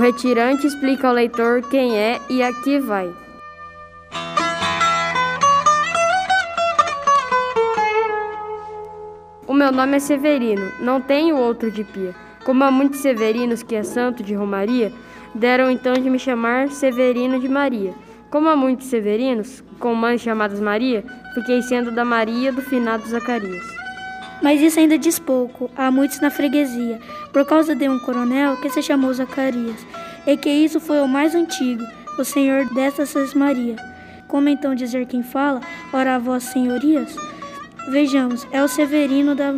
retirante explica ao leitor quem é e a que vai. O meu nome é Severino, não tenho outro de pia. Como há muitos Severinos que é santo de Romaria, deram então de me chamar Severino de Maria. Como há muitos Severinos, com mães chamadas Maria, fiquei sendo da Maria do finado Zacarias. Mas isso ainda diz pouco, há muitos na freguesia, por causa de um coronel que se chamou Zacarias, e que isso foi o mais antigo, o senhor dessas Maria. Como então dizer quem fala, ora vós senhorias? Vejamos, é o Severino da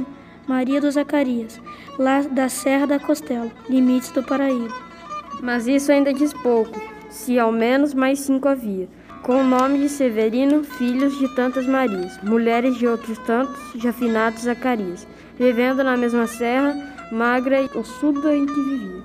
Maria do Zacarias, lá da Serra da Costela, limites do Paraíba. Mas isso ainda diz pouco, se ao menos mais cinco havia, com o nome de Severino, filhos de tantas Marias, mulheres de outros tantos, de afinados Zacarias, vivendo na mesma serra, magra e ossuda em que vivia.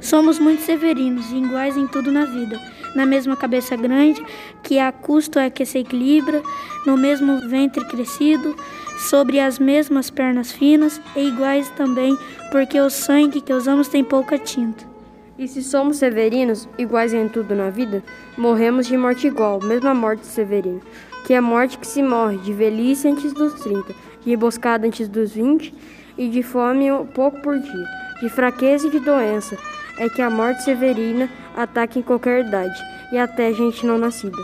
Somos muito severinos e iguais em tudo na vida, na mesma cabeça grande, que a custo é que se equilibra, no mesmo ventre crescido, sobre as mesmas pernas finas e iguais também, porque o sangue que usamos tem pouca tinta. E se somos severinos, iguais em tudo na vida, morremos de morte igual, mesma morte de Severino, que é a morte que se morre de velhice antes dos 30, de emboscada antes dos 20 e de fome um pouco por dia, de fraqueza e de doença, é que a morte severina ataca em qualquer idade e até gente não nascida.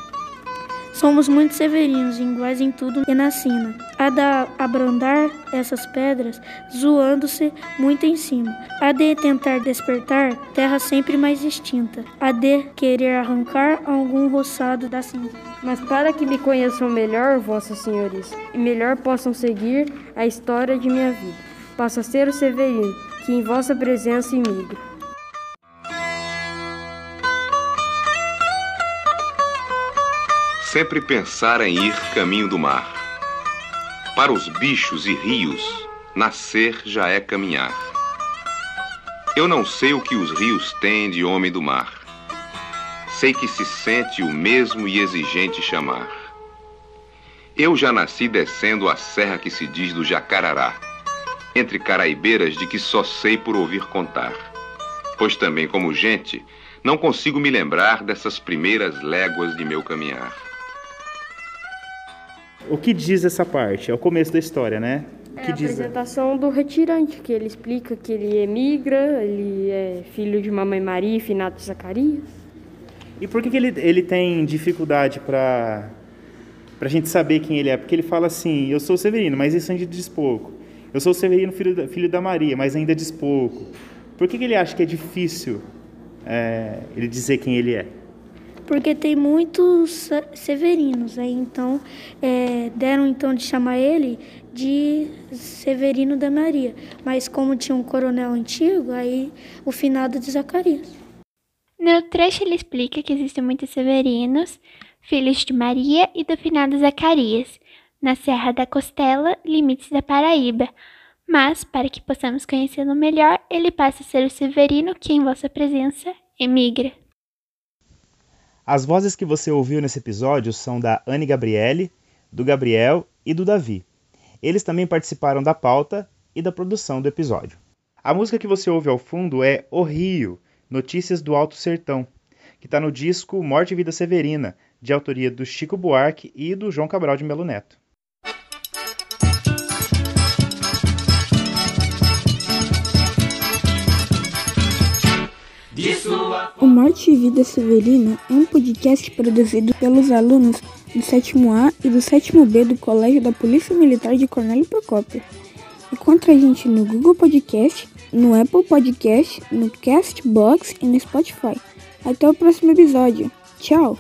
Somos muito severinos, iguais em tudo e na sina. Há de abrandar essas pedras, zoando-se muito em cima. Há de tentar despertar terra sempre mais extinta. Há de querer arrancar algum roçado da cinza. Mas para que me conheçam melhor, vossas senhorias, e melhor possam seguir a história de minha vida, passo a ser o Severino, que em vossa presença imigra. Sempre pensar em ir caminho do mar. Para os bichos e rios, nascer já é caminhar. Eu não sei o que os rios têm de homem do mar. Sei que se sente o mesmo e exigente chamar. Eu já nasci descendo a serra que se diz do Jacarará, entre caraibeiras de que só sei por ouvir contar. Pois também, como gente, não consigo me lembrar dessas primeiras léguas de meu caminhar. O que diz essa parte? É o começo da história, né? É que a diz... apresentação do retirante, que ele explica que ele emigra, ele é filho de mamãe Maria e finato Zacarias. E por que, que ele, ele tem dificuldade para a gente saber quem ele é? Porque ele fala assim, eu sou Severino, mas isso ainda diz pouco. Eu sou Severino, filho da, filho da Maria, mas ainda diz pouco. Por que, que ele acha que é difícil é, ele dizer quem ele é? Porque tem muitos severinos, aí então é, deram então de chamar ele de Severino da Maria, mas como tinha um coronel antigo, aí o finado de Zacarias. No trecho ele explica que existem muitos severinos, filhos de Maria e do finado Zacarias, na Serra da Costela, limites da Paraíba, mas, para que possamos conhecê-lo melhor, ele passa a ser o Severino que, em vossa presença, emigra. As vozes que você ouviu nesse episódio são da Anne Gabriele, do Gabriel e do Davi. Eles também participaram da pauta e da produção do episódio. A música que você ouve ao fundo é O Rio, Notícias do Alto Sertão, que está no disco Morte e Vida Severina, de autoria do Chico Buarque e do João Cabral de Melo Neto. O Morte e Vida Severina é um podcast produzido pelos alunos do 7A e do 7B do Colégio da Polícia Militar de Cornélio Procópio. Encontre a gente no Google Podcast, no Apple Podcast, no Castbox e no Spotify. Até o próximo episódio. Tchau!